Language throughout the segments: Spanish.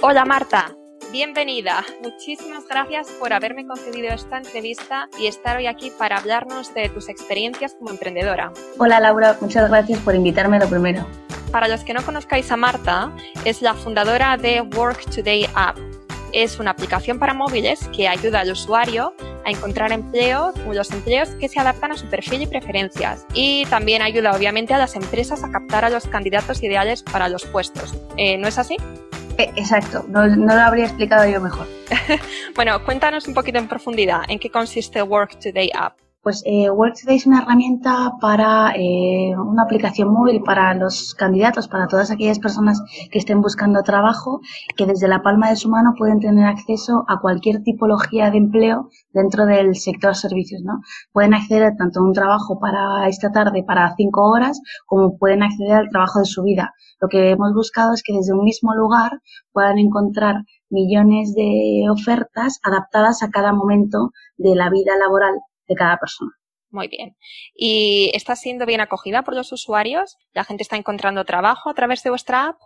Hola Marta, bienvenida. Muchísimas gracias por haberme concedido esta entrevista y estar hoy aquí para hablarnos de tus experiencias como emprendedora. Hola Laura, muchas gracias por invitarme lo primero. Para los que no conozcáis a Marta, es la fundadora de Work Today App. Es una aplicación para móviles que ayuda al usuario a encontrar empleo, los empleos que se adaptan a su perfil y preferencias. Y también ayuda obviamente a las empresas a captar a los candidatos ideales para los puestos. Eh, ¿No es así? Eh, exacto, no, no, lo habría explicado yo mejor. bueno, cuéntanos un poquito en profundidad en qué consiste Work Today App. Pues eh, Workday es una herramienta para eh, una aplicación móvil para los candidatos, para todas aquellas personas que estén buscando trabajo, que desde la palma de su mano pueden tener acceso a cualquier tipología de empleo dentro del sector servicios, ¿no? Pueden acceder tanto a un trabajo para esta tarde para cinco horas, como pueden acceder al trabajo de su vida. Lo que hemos buscado es que desde un mismo lugar puedan encontrar millones de ofertas adaptadas a cada momento de la vida laboral de cada persona. Muy bien. ¿Y está siendo bien acogida por los usuarios? ¿La gente está encontrando trabajo a través de vuestra app?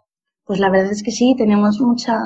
Pues la verdad es que sí, tenemos mucha,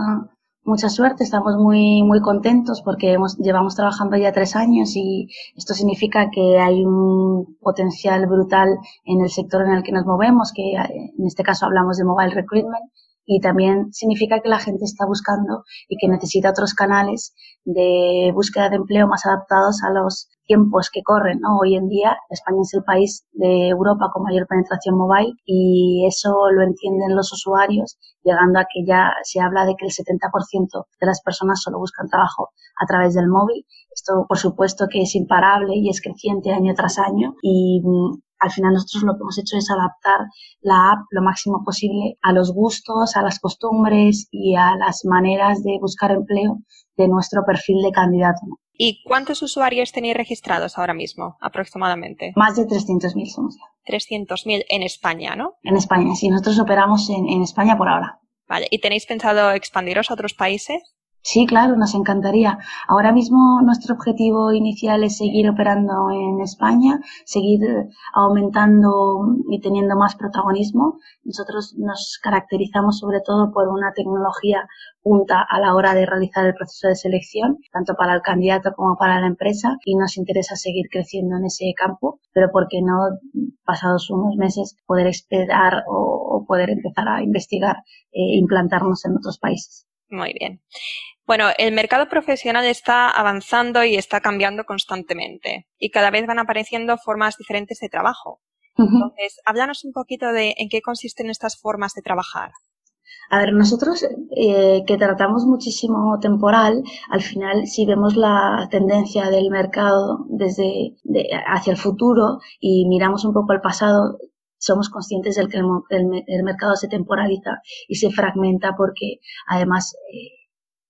mucha suerte, estamos muy, muy contentos porque hemos, llevamos trabajando ya tres años y esto significa que hay un potencial brutal en el sector en el que nos movemos, que en este caso hablamos de mobile recruitment y también significa que la gente está buscando y que necesita otros canales de búsqueda de empleo más adaptados a los tiempos que corren. ¿no? Hoy en día España es el país de Europa con mayor penetración mobile y eso lo entienden los usuarios, llegando a que ya se habla de que el 70% de las personas solo buscan trabajo a través del móvil. Esto, por supuesto, que es imparable y es creciente año tras año y mm, al final nosotros lo que hemos hecho es adaptar la app lo máximo posible a los gustos, a las costumbres y a las maneras de buscar empleo de nuestro perfil de candidato. ¿Y cuántos usuarios tenéis registrados ahora mismo, aproximadamente? Más de 300.000 somos ya. 300.000 en España, ¿no? En España, sí. Nosotros operamos en, en España por ahora. Vale. ¿Y tenéis pensado expandiros a otros países? Sí, claro, nos encantaría. Ahora mismo nuestro objetivo inicial es seguir operando en España, seguir aumentando y teniendo más protagonismo. Nosotros nos caracterizamos sobre todo por una tecnología punta a la hora de realizar el proceso de selección, tanto para el candidato como para la empresa, y nos interesa seguir creciendo en ese campo, pero ¿por qué no, pasados unos meses, poder esperar o, poder empezar a investigar e implantarnos en otros países? Muy bien. Bueno, el mercado profesional está avanzando y está cambiando constantemente y cada vez van apareciendo formas diferentes de trabajo. Entonces, háblanos un poquito de en qué consisten estas formas de trabajar. A ver, nosotros eh, que tratamos muchísimo temporal, al final si vemos la tendencia del mercado desde hacia el futuro y miramos un poco al pasado, somos conscientes de que el, mercado se temporaliza y se fragmenta porque además eh,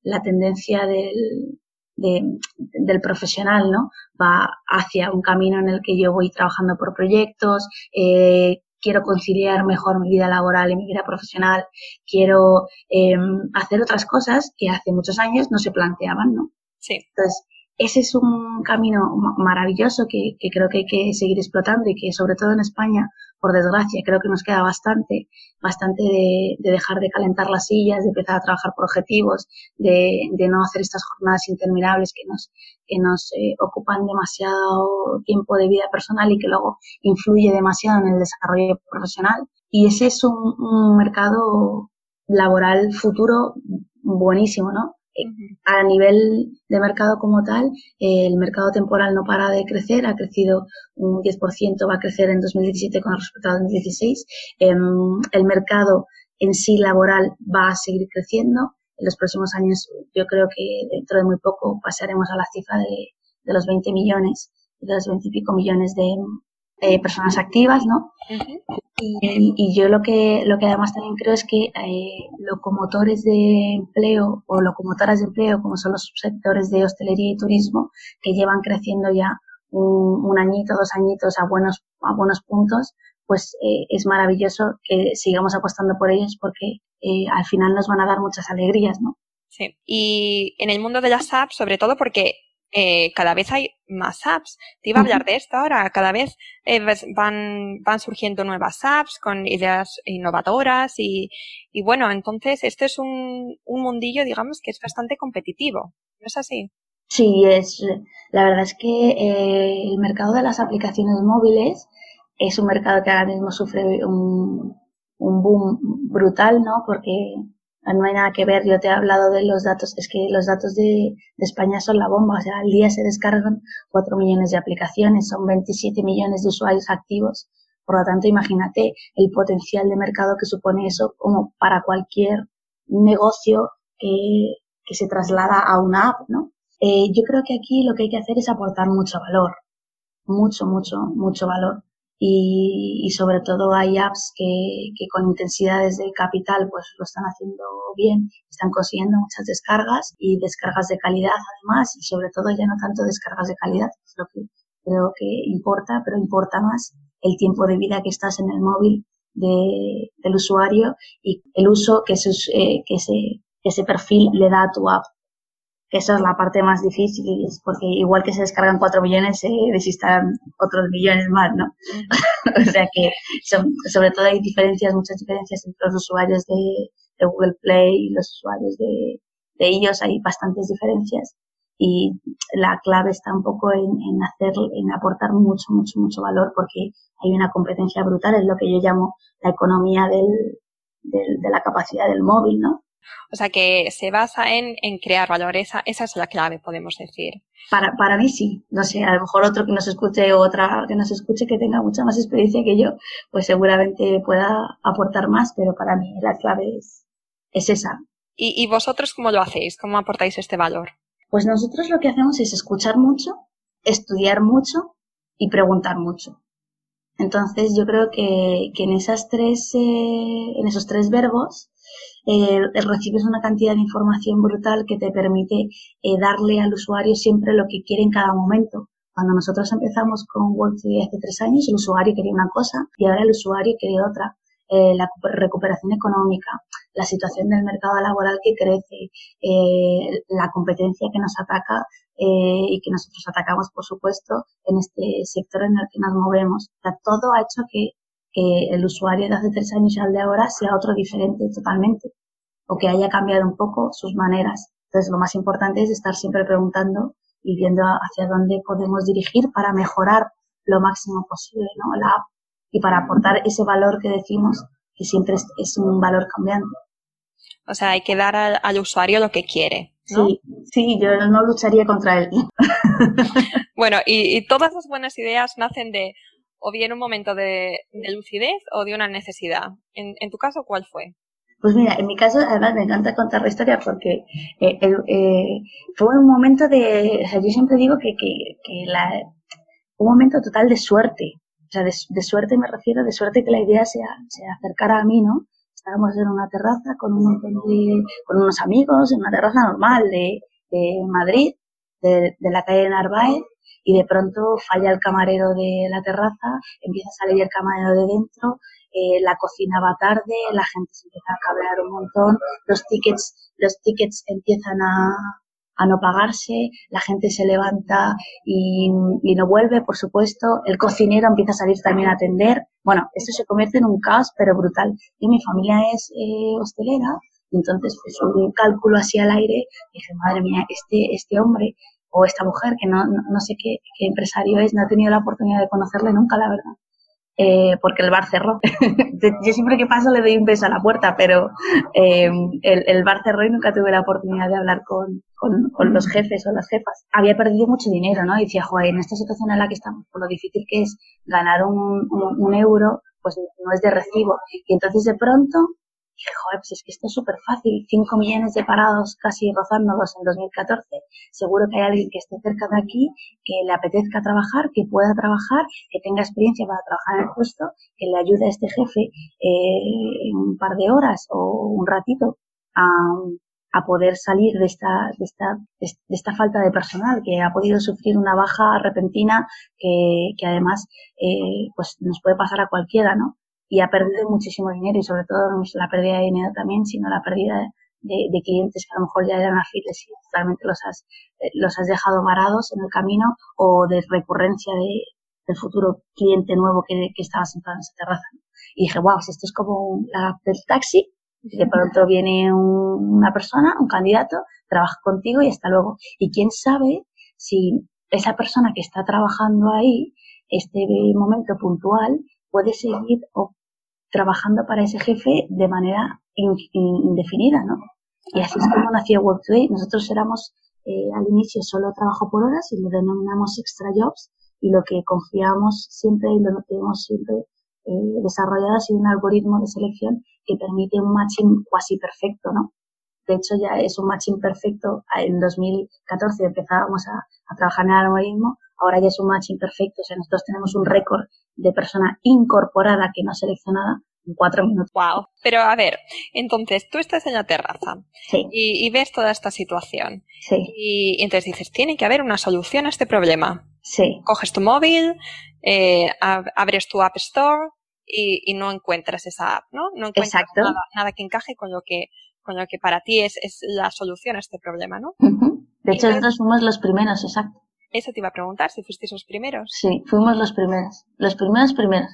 la tendencia del, del profesional, ¿no? Va hacia un camino en el que yo voy trabajando por proyectos, eh, quiero conciliar mejor mi vida laboral y mi vida profesional, quiero em, hacer otras cosas que hace muchos años no se planteaban, ¿no? Sí. Entonces, ese es un camino maravilloso que, que, creo que hay que seguir explotando y que sobre todo en España, por desgracia, creo que nos queda bastante, bastante de, de dejar de calentar las sillas, de empezar a trabajar por objetivos, de, de no hacer estas jornadas interminables que nos, que nos eh, ocupan demasiado tiempo de vida personal y que luego influye demasiado en el desarrollo profesional. Y ese es un, un mercado laboral futuro buenísimo, ¿no? A nivel de mercado como tal, el mercado temporal no para de crecer, ha crecido un 10%, va a crecer en 2017 con respecto a 2016. Em, el mercado en sí laboral va a seguir creciendo. En los próximos años, yo creo que dentro de muy poco pasaremos a la cifra de, de los 20 millones, de los 20 y pico millones de, eh, personas activas, ¿no? y, yo lo que, lo que además también creo es que eh, locomotores de empleo o locomotoras de empleo, como son los subsectores de hostelería y turismo, que llevan creciendo ya un, añito, dos añitos a buenos, a buenos puntos, pues eh, es maravilloso que sigamos apostando por ellos porque eh, al final nos van a dar muchas alegrías, ¿no? Sí, y en el mundo de las apps, sobre todo porque eh, cada vez hay más apps. Te iba a hablar de esto ahora. Cada vez eh, van, van surgiendo nuevas apps con ideas innovadoras y, y bueno, entonces este es un, un mundillo, digamos, que es bastante competitivo. ¿No es así? Sí, es, la verdad es que eh, el mercado de las aplicaciones móviles es un mercado que ahora mismo sufre un, un boom brutal, ¿no? Porque no hay nada que ver. Yo te he hablado de los datos, es que los datos de, España son la bomba. O sea, al día se descargan 4 millones de aplicaciones, son 27 millones de usuarios activos. Por lo tanto, imagínate el potencial de mercado que supone eso como para cualquier negocio que, que se traslada a una app, ¿no? Eh, yo creo que aquí lo que hay que hacer es aportar mucho valor. Mucho, mucho, mucho valor y, sobre todo hay apps que, que, con intensidades de capital pues lo están haciendo bien, están consiguiendo muchas descargas y descargas de calidad además y sobre todo ya no tanto descargas de calidad, es lo que creo que importa, pero importa más el tiempo de vida que estás en el móvil de, del usuario y el uso que, eh, que, ese, que ese perfil le da a tu app que esa es la parte más difícil, porque igual que se descargan cuatro millones, se desistan otros millones más, ¿no? o sea que sobre todo hay diferencias, muchas diferencias entre los usuarios de, Google Play y los usuarios de, de, ellos, hay bastantes diferencias y la clave está un poco en, en hacer, en aportar mucho, mucho, mucho valor porque hay una competencia brutal, es lo que yo llamo la economía del, del, de la capacidad del móvil, ¿no? O sea que se basa en, en crear valor. Esa, esa es la clave, podemos decir. Para, para mí sí. No sé, a lo mejor otro que nos escuche o otra que nos escuche que tenga mucha más experiencia que yo, pues seguramente pueda aportar más, pero para mí la clave es, es esa. ¿Y, ¿Y vosotros cómo lo hacéis? ¿Cómo aportáis este valor? Pues nosotros lo que hacemos es escuchar mucho, estudiar mucho y preguntar mucho. Entonces yo creo que, que en esas tres, eh, en esos tres verbos eh, recibes una cantidad de información brutal que te permite eh, darle al usuario siempre lo que quiere en cada momento. Cuando nosotros empezamos con WorkToday hace tres años, el usuario quería una cosa y ahora el usuario quiere otra. Eh, la recuperación económica, la situación del mercado laboral que crece, eh, la competencia que nos ataca eh, y que nosotros atacamos, por supuesto, en este sector en el que nos movemos. O sea, todo ha hecho que que el usuario de hace tres años al de ahora sea otro diferente totalmente o que haya cambiado un poco sus maneras. Entonces, lo más importante es estar siempre preguntando y viendo hacia dónde podemos dirigir para mejorar lo máximo posible ¿no? la app y para aportar ese valor que decimos que siempre es, un valor cambiante. O sea, hay que dar al, usuario lo que quiere. Sí, sí, yo no lucharía contra él. bueno, y, y todas las buenas ideas nacen de o bien un momento de, lucidez o de una necesidad. En, tu caso, ¿cuál fue? Pues mira, en mi caso, además me encanta contar la historia porque eh, eh, fue un momento de, o sea, yo siempre digo que, que, la, un momento total de suerte. O sea, de, suerte me refiero, de suerte que la idea se, acercara a mí, ¿no? Estábamos en una terraza con un con unos amigos, en una terraza normal de, de Madrid, de, de la calle Narváez, y de pronto falla el camarero de la terraza, empieza a salir el camarero de dentro, eh, la cocina va tarde, la gente se empieza a cabrear un montón, los tickets, los tickets empiezan a, a no pagarse, la gente se levanta y, y, no vuelve, por supuesto, el cocinero empieza a salir también a atender. Bueno, esto se convierte en un caos, pero brutal. Y mi familia es eh, hostelera, entonces pues un cálculo así al aire, dije, madre mía, este, este hombre o esta mujer, que no, no, sé qué, empresario es, no he tenido la oportunidad de conocerle nunca, la verdad. Eh, porque el bar cerró. Yo siempre que paso le doy un beso a la puerta, pero eh, el, el, bar cerró y nunca tuve la oportunidad de hablar con, con, con, los jefes o las jefas. Había perdido mucho dinero, ¿no? Y decía, joder, en esta situación en la que estamos, por lo difícil que es ganar un, un, un euro, pues no es de recibo. Y entonces de pronto dije, joder, pues es que esto es súper fácil, 5 millones de parados casi rozándolos en 2014, seguro que hay alguien que esté cerca de aquí, que le apetezca trabajar, que pueda trabajar, que tenga experiencia para trabajar en el puesto, que le ayude a este jefe eh, un par de horas o un ratito a, a poder salir de esta, de esta, de esta falta de personal, que ha podido sufrir una baja repentina que, que además eh, pues nos puede pasar a cualquiera, ¿no? Y ha perdido muchísimo dinero y sobre todo no es la pérdida de dinero también, sino la pérdida de, clientes que a lo mejor ya eran afines y realmente los has, eh, los has dejado varados en el camino o de recurrencia de, del futuro cliente nuevo que, que estaba sentado en esa terraza. Y dije, wow, si esto es como la del taxi, de pronto viene una persona, un candidato, trabaja contigo y hasta luego. Y quién sabe si esa persona que está trabajando ahí, este momento puntual, puede seguir trabajando para ese jefe de manera indefinida, ¿no? Y así es como nació Work Today. Nosotros éramos eh, al inicio solo trabajo por horas y lo denominamos extra jobs y lo que confiamos siempre y lo que hemos siempre eh, desarrollado ha sido un algoritmo de selección que permite un matching casi perfecto, ¿no? De hecho, ya es un matching perfecto. En 2014 empezábamos a, a trabajar en el algoritmo, ahora ya es un matching perfecto. O sea, nosotros tenemos un récord de persona incorporada que no seleccionada cuatro minutos. Wow. Pero a ver, entonces tú estás en la terraza y, ves toda esta situación. Sí. Y, entonces dices, tiene que haber una solución a este problema. Sí. Coges tu móvil, eh, abres tu App Store y, no encuentras esa app, ¿no? No encuentras nada, que encaje con lo que, con lo que para ti es, es la solución a este problema, ¿no? De hecho, nosotros fuimos los primeros, exacto. Eso te iba a preguntar, si fuisteis los primeros. Sí, fuimos los primeros. Los primeros primeros.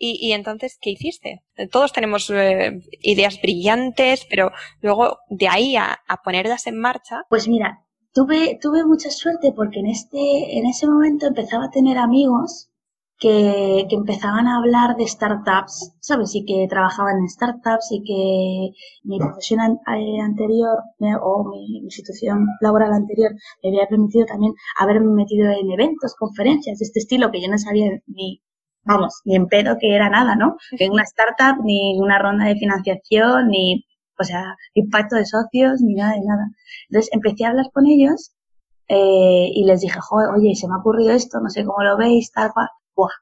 Y, entonces, ¿qué hiciste? Todos tenemos eh, ideas brillantes, pero luego de ahí a, ponerlas en marcha. Pues mira, tuve, tuve mucha suerte porque en este, en ese momento empezaba a tener amigos que, que, empezaban a hablar de startups, ¿sabes? Y que trabajaban en startups y que mi profesión eh, anterior o mi, institución laboral anterior me había permitido también haberme metido en eventos, conferencias de este estilo que yo no sabía ni, vamos, ni en pedo que era nada, ¿no? Que una startup, ni una ronda de financiación, ni, o sea, impacto de socios, ni nada de nada. Entonces empecé a hablar con ellos eh, y les dije, Joder, oye, se me ha ocurrido esto, no sé cómo lo veis, tal cual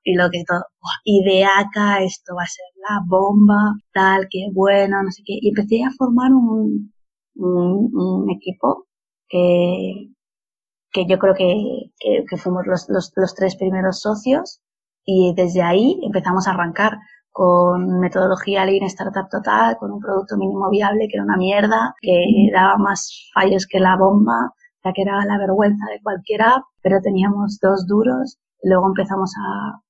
y lo que todo, ideaca, esto va a ser la bomba, tal, qué bueno, no sé qué. Y empecé a formar un, un, equipo que, que yo creo que, que, fuimos los, los, los, tres primeros socios y desde ahí empezamos a arrancar con metodología Lean Startup Total, con un producto mínimo viable que era una mierda, que daba más fallos que la bomba, ya que era la vergüenza de cualquier app, pero teníamos dos duros. Luego empezamos a,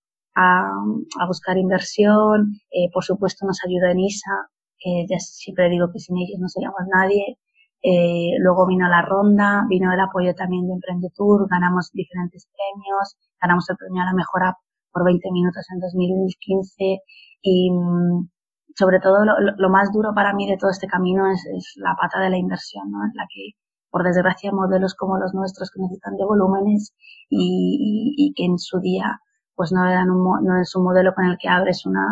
a, buscar inversión, eh, por supuesto nos ayudó Enisa, que ya siempre digo que sin ellos no seríamos nadie. Eh, luego vino la ronda, vino el apoyo también de Emprendetour, ganamos diferentes premios, ganamos el premio a la mejor app por 20 minutos en 2015 y mm, sobre todo lo, lo, más duro para mí de todo este camino es, es la pata de la inversión, ¿no? Es la que por desgracia, modelos como los nuestros que necesitan de volúmenes y, que en su día pues no eran un, no es un modelo con el que abres una,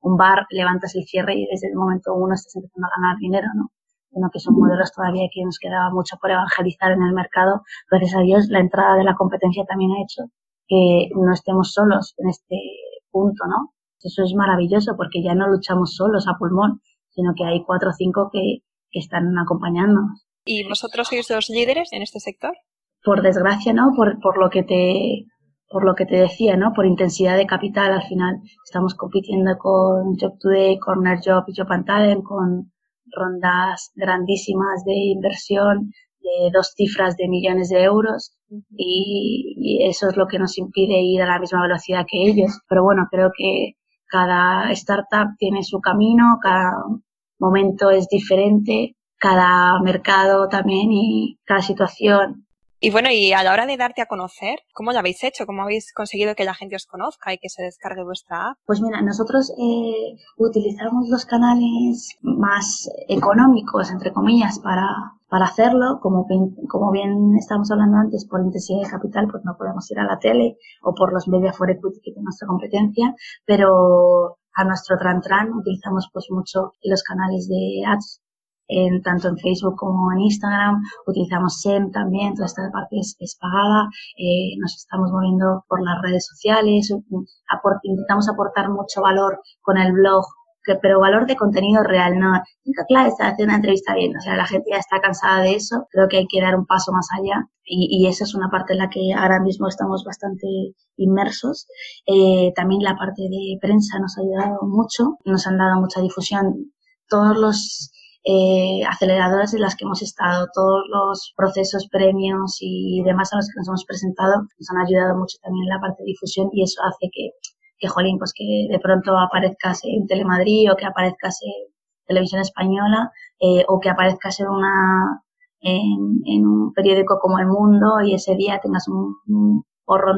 un bar, levantas el cierre y desde el momento uno estás empezando a ganar dinero, ¿no? Sino que son modelos todavía que nos quedaba mucho por evangelizar en el mercado. Gracias a Dios, la entrada de la competencia también ha hecho que no estemos solos en este punto, ¿no? Eso es maravilloso porque ya no luchamos solos a pulmón, sino que hay cuatro o cinco que, que están acompañándonos. ¿Y vosotros sois los líderes en este sector? Por desgracia, ¿no? Por, por lo que te por lo que te decía, ¿no? Por intensidad de capital, al final estamos compitiendo con Job Today, Corner Job y Job and Talent, con rondas grandísimas de inversión de dos cifras de millones de euros y, y, eso es lo que nos impide ir a la misma velocidad que ellos. Pero bueno, creo que cada startup tiene su camino, cada momento es diferente cada mercado también y cada situación. Y bueno, y a la hora de darte a conocer, ¿cómo lo habéis hecho? ¿Cómo habéis conseguido que la gente os conozca y que se descargue vuestra app? Pues mira, nosotros eh, utilizamos los canales más económicos, entre comillas, para, para hacerlo. Como, como bien estamos hablando antes, por intensidad de capital, pues no podemos ir a la tele o por los media for equity que tiene nuestra competencia, pero a nuestro tran tran utilizamos pues mucho los canales de ads en, tanto en Facebook como en Instagram. Utilizamos SEM también, toda esta parte es, pagada. Eh, nos estamos moviendo por las redes sociales. intentamos aportar mucho valor con el blog, que, pero valor de contenido real, no. Claro, está haciendo una entrevista bien, o sea, la gente ya está cansada de eso. Creo que hay que dar un paso más allá y, y esa es una parte en la que ahora mismo estamos bastante inmersos. Eh, también la parte de prensa nos ha ayudado mucho, nos han dado mucha difusión. Todos los eh, aceleradoras en las que hemos estado, todos los procesos, premios y demás a los que nos hemos presentado nos han ayudado mucho también en la parte de difusión y eso hace que, que jolín, pues que de pronto aparezcas en Telemadrid o que aparezcas en Televisión Española eh, o que aparezcas en una en, un periódico como El Mundo y ese día tengas un, un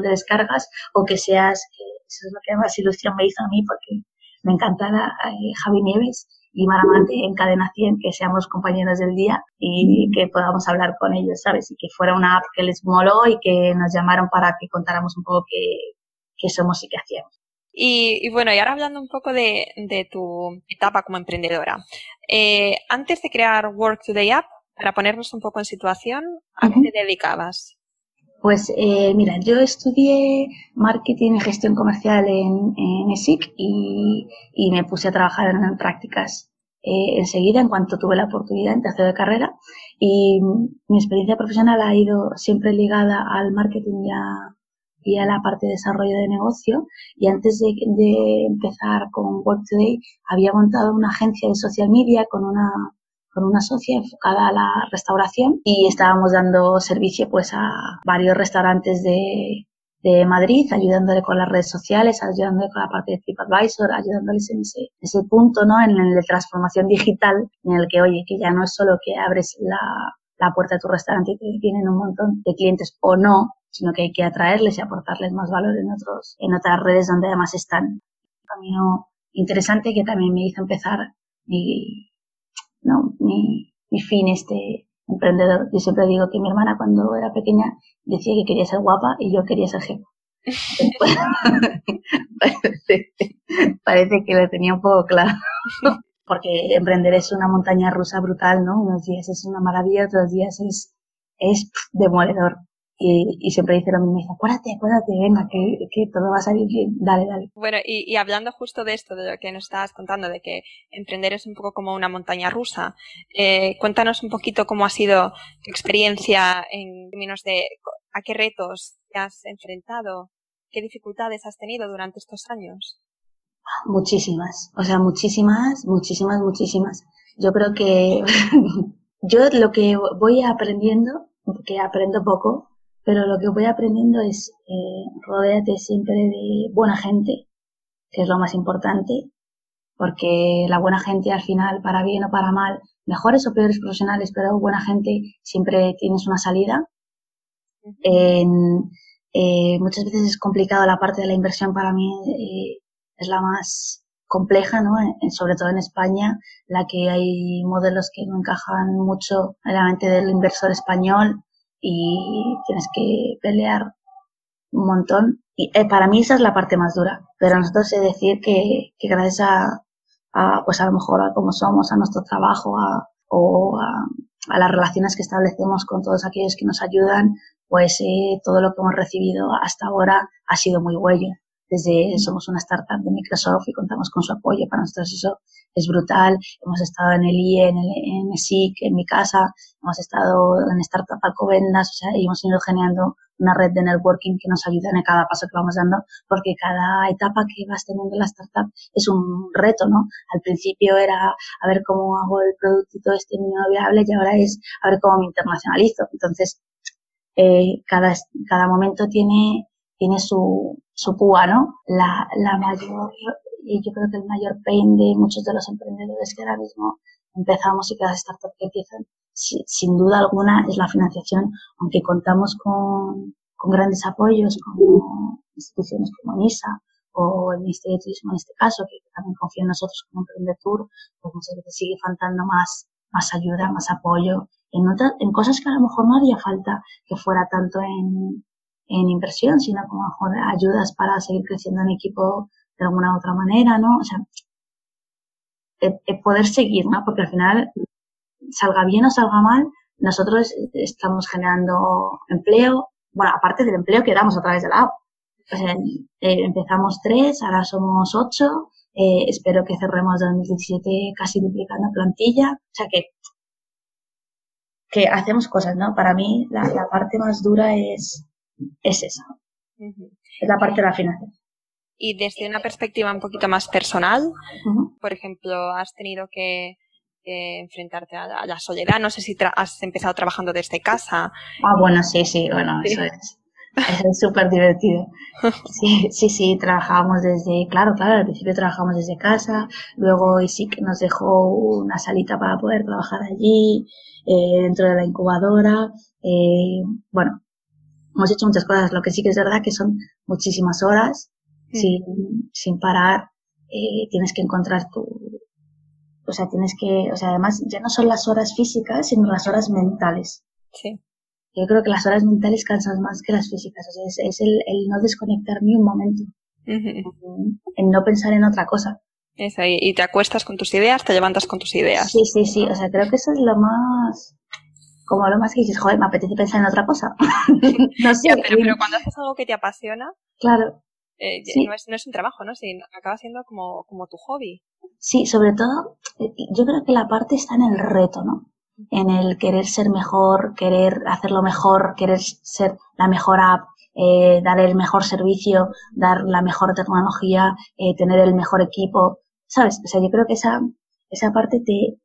de descargas o que seas, que eso es lo que más ilusión me hizo a mí porque me encantaba eh, Javi Nieves y Maramante en Cadena 100, que seamos compañeros del día y que podamos hablar con ellos, ¿sabes? Y que fuera una app que les moló y que nos llamaron para que contáramos un poco qué, somos y qué hacíamos. Y, bueno, y ahora hablando un poco de, tu etapa como emprendedora. Eh, antes de crear Work Today App, para ponernos un poco en situación, ¿a qué te dedicabas? Pues eh, mira, yo estudié marketing y gestión comercial en, en ESIC y, y, me puse a trabajar en, prácticas eh, enseguida en cuanto tuve la oportunidad en tercero de carrera y mi experiencia profesional ha ido siempre ligada al marketing y a, y a la parte de desarrollo de negocio y antes de, empezar con Work Today había montado una agencia de social media con una con una socia enfocada a la restauración y estábamos dando servicio pues a varios restaurantes de, de Madrid, ayudándole con las redes sociales, ayudándole con la parte de TripAdvisor, ayudándoles en ese, ese punto, ¿no? En el de transformación digital, en el que, oye, que ya no es solo que abres la, la puerta de tu restaurante y que tienen un montón de clientes o no, sino que hay que atraerles y aportarles más valor en otros, en otras redes donde además están. Un camino interesante que también me hizo empezar mi, ¿no? Mi, mi fin este emprendedor. Yo siempre digo que mi hermana cuando era pequeña decía que quería ser guapa y yo quería ser jefa. parece, que lo tenía un poco claro. Porque emprender es una montaña rusa brutal, ¿no? Unos días es una maravilla, otros días es, es demoledor. Y, siempre dice lo mismo, dice, acuérdate, acuérdate, venga, que, que, todo va a salir bien, dale, dale. Bueno, y, y, hablando justo de esto, de lo que nos estabas contando, de que emprender es un poco como una montaña rusa, eh, cuéntanos un poquito cómo ha sido tu experiencia en términos de a qué retos te has enfrentado, qué dificultades has tenido durante estos años. Muchísimas, o sea, muchísimas, muchísimas, muchísimas. Yo creo que yo lo que voy aprendiendo, que aprendo poco, pero lo que voy aprendiendo es eh, rodearte siempre de buena gente, que es lo más importante, porque la buena gente al final, para bien o para mal, mejores o peores profesionales, pero buena gente siempre tienes una salida. eh, muchas veces es complicado la parte de la inversión para mí eh, es la más compleja, ¿no? sobre todo en España, la que hay modelos que no encajan mucho en la mente del inversor español y tienes que pelear un montón. Y eh, para mí esa es la parte más dura. Pero nosotros sé decir que, que gracias a, a, pues a lo mejor a cómo somos, a nuestro trabajo, a, o a, a, las relaciones que establecemos con todos aquellos que nos ayudan, pues eh, todo lo que hemos recibido hasta ahora ha sido muy bueno desde somos una startup de Microsoft y contamos con su apoyo. Para nosotros eso es brutal. Hemos estado en el IE, en el en SIC, en mi casa, hemos estado en Startup Alcobendas, o sea, y hemos ido generando una red de networking que nos ayuda en cada paso que vamos dando, porque cada etapa que vas teniendo en la startup es un reto, ¿no? Al principio era a ver cómo hago el producto este mínimo viable y ahora es a ver cómo me internacionalizo. Entonces, eh, cada, cada momento tiene tiene su, su púa, ¿no? La, la mayor, y yo creo que el mayor pain de muchos de los emprendedores que ahora mismo empezamos y que las startups que empiezan, sin duda alguna, es la financiación, aunque contamos con, con grandes apoyos como instituciones como NISA o el Ministerio de Turismo en este caso, que también confía en nosotros como Emprendetour, pues muchas veces sigue faltando más, más ayuda, más apoyo en, otras, en cosas que a lo mejor no haría falta que fuera tanto en, en inversión, sino como mejor ayudas para seguir creciendo en equipo de alguna otra manera, ¿no? O sea, poder seguir, ¿no? Porque al final, salga bien o salga mal, nosotros estamos generando empleo, bueno, aparte del empleo que damos a través de la app. eh, empezamos tres, ahora somos ocho, eh, espero que cerremos 2017 casi duplicando plantilla, o sea que que hacemos cosas, ¿no? Para mí la parte más dura es es esa. Es la parte de la financiación. Y desde una perspectiva un poquito más personal, por ejemplo, has tenido que enfrentarte a la, soledad. No sé si has empezado trabajando desde casa. Ah, bueno, sí, sí, bueno, eso es. Es súper divertido. Sí, sí, sí, trabajábamos desde, claro, claro, al principio trabajamos desde casa, luego ISIC nos dejó una salita para poder trabajar allí, eh, dentro de la incubadora. Eh, bueno, hemos hecho muchas cosas. Lo que sí que es verdad que son muchísimas horas sin, sin parar. Eh, tienes que encontrar tu, o sea, tienes que, o sea, además ya no son las horas físicas, sino las horas mentales. Sí. Yo creo que las horas mentales cansan más que las físicas. O sea, es, el, el, no desconectar ni un momento. en, no pensar en otra cosa. Eso, y, y, te acuestas con tus ideas, te levantas con tus ideas. Sí, sí, sí. O sea, creo que eso es lo más. Como lo más que dices, joder, me apetece pensar en otra cosa. no sé. pero, pero, cuando haces algo que te apasiona. Claro. Eh, no, es, no es un trabajo, ¿no? Acaba siendo como, como tu hobby. Sí, sobre todo, eh, yo creo que la parte está en el reto, ¿no? En el querer ser mejor, querer hacerlo mejor, querer ser la mejor app, eh, dar el mejor servicio, dar la mejor tecnología, eh, tener el mejor equipo, ¿sabes? O sea, yo creo que esa, esa parte te,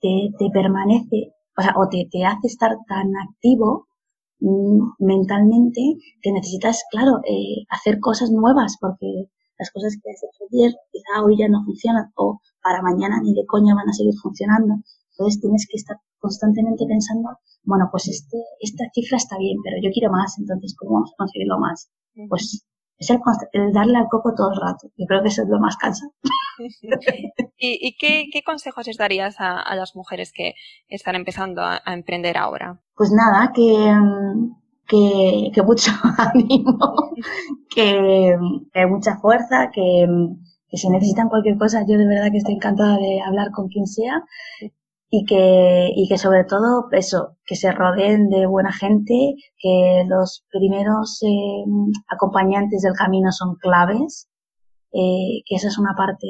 te, te permanece, o sea, o te, te hace estar tan activo mm, mentalmente que necesitas, claro, eh, hacer cosas nuevas porque las cosas que has hecho ayer quizá hoy ya no funcionan o para mañana ni de coña van a seguir funcionando. Entonces tienes que estar constantemente pensando, bueno, pues este, esta cifra está bien, pero yo quiero más, entonces ¿cómo vamos a conseguirlo más? Pues es el, darle al coco todo el rato. Yo creo que eso es lo más cansado. ¿Y, y qué, consejos les darías a, las mujeres que están empezando a, emprender ahora? Pues nada, que, que, que mucho ánimo, que, mucha fuerza, que, que si necesitan cualquier cosa, yo de verdad que estoy encantada de hablar con quien sea y que, y que sobre todo eso, que se rodeen de buena gente, que los primeros eh, acompañantes del camino son claves, eh, que esa es una parte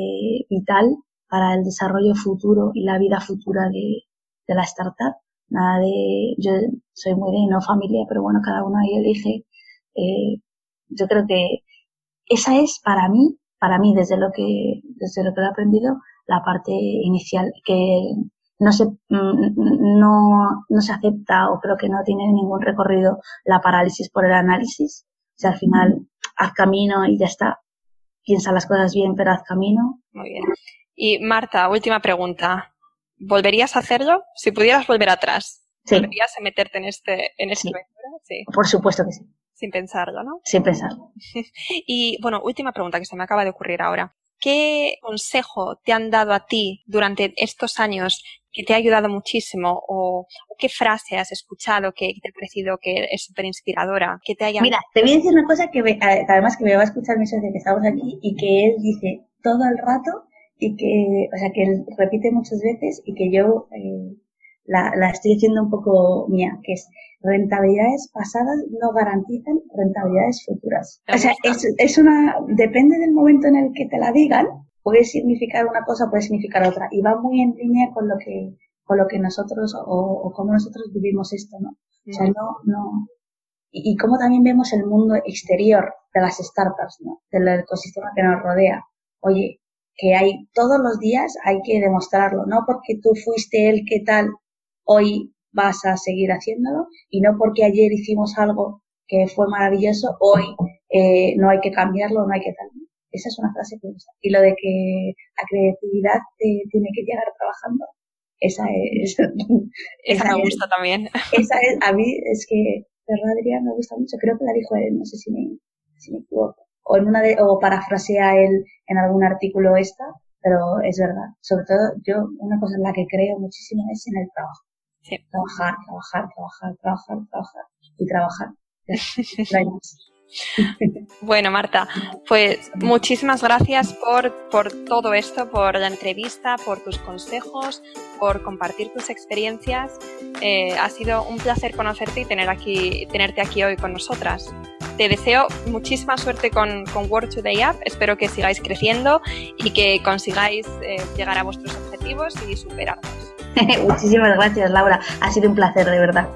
vital para el desarrollo futuro y la vida futura de, de la startup nada de, yo soy muy de no familia, pero bueno, cada uno ahí elige. Eh, yo creo que esa es para mí, para mí desde lo que, desde lo que he aprendido, la parte inicial que no se, mm, no, no se acepta o creo que no tiene ningún recorrido la parálisis por el análisis. O sea, al final haz camino y ya está. Piensa las cosas bien, pero haz camino. Muy bien. Y Marta, última pregunta. ¿Volverías a hacerlo? Si pudieras volver atrás, ¿volverías a meterte en este, en esta aventura? Sí. Por supuesto que sí. Sin pensarlo, ¿no? Sin pensarlo. y bueno, última pregunta que se me acaba de ocurrir ahora. ¿Qué consejo te han dado a ti durante estos años que te ha ayudado muchísimo? ¿O, qué frase has escuchado que, te ha parecido que es súper inspiradora? Mira, te voy a decir una cosa que además que me va a escuchar mi socio que estamos aquí y que él dice todo el rato y que, o sea, que él repite muchas veces y que yo eh, la, la estoy haciendo un poco mía, que es rentabilidades pasadas no garantizan rentabilidades futuras. O sea, es, es una, depende del momento en el que te la digan, puede significar una cosa, puede significar otra, y va muy en línea con lo que, con lo que nosotros, o, o cómo nosotros vivimos esto, ¿no? O sea, no, no, y, y cómo también vemos el mundo exterior de las startups, ¿no? Del ecosistema que nos rodea. Oye, que hay todos los días hay que demostrarlo, no porque tú fuiste el que tal, hoy vas a seguir haciéndolo y no porque ayer hicimos algo que fue maravilloso, hoy eh, no hay que cambiarlo, no hay que tal. Esa es una frase que usa. Y lo de que la creatividad tiene que llegar trabajando, esa es... esa, me gusta también. Esa es, a mí es que, verdad, Adrián, me gusta mucho. Creo que la dijo él, no sé si me, si me equivoco o en una de, o parafrasea él en algún artículo esta, pero es verdad. Sobre todo, yo, una cosa en la que creo muchísimo es en el trabajo. Trabajar, trabajar, trabajar, trabajar, trabajar y trabajar. Bueno, Marta, pues muchísimas gracias por, por todo esto, por la entrevista, por tus consejos, por compartir tus experiencias. Eh, ha sido un placer conocerte y tener aquí, tenerte aquí hoy con nosotras. Te deseo muchísima suerte con, con World Today App. Espero que sigáis creciendo y que consigáis eh, llegar a vuestros objetivos y superarlos. Muchísimas gracias, Laura. Ha sido un placer, de verdad.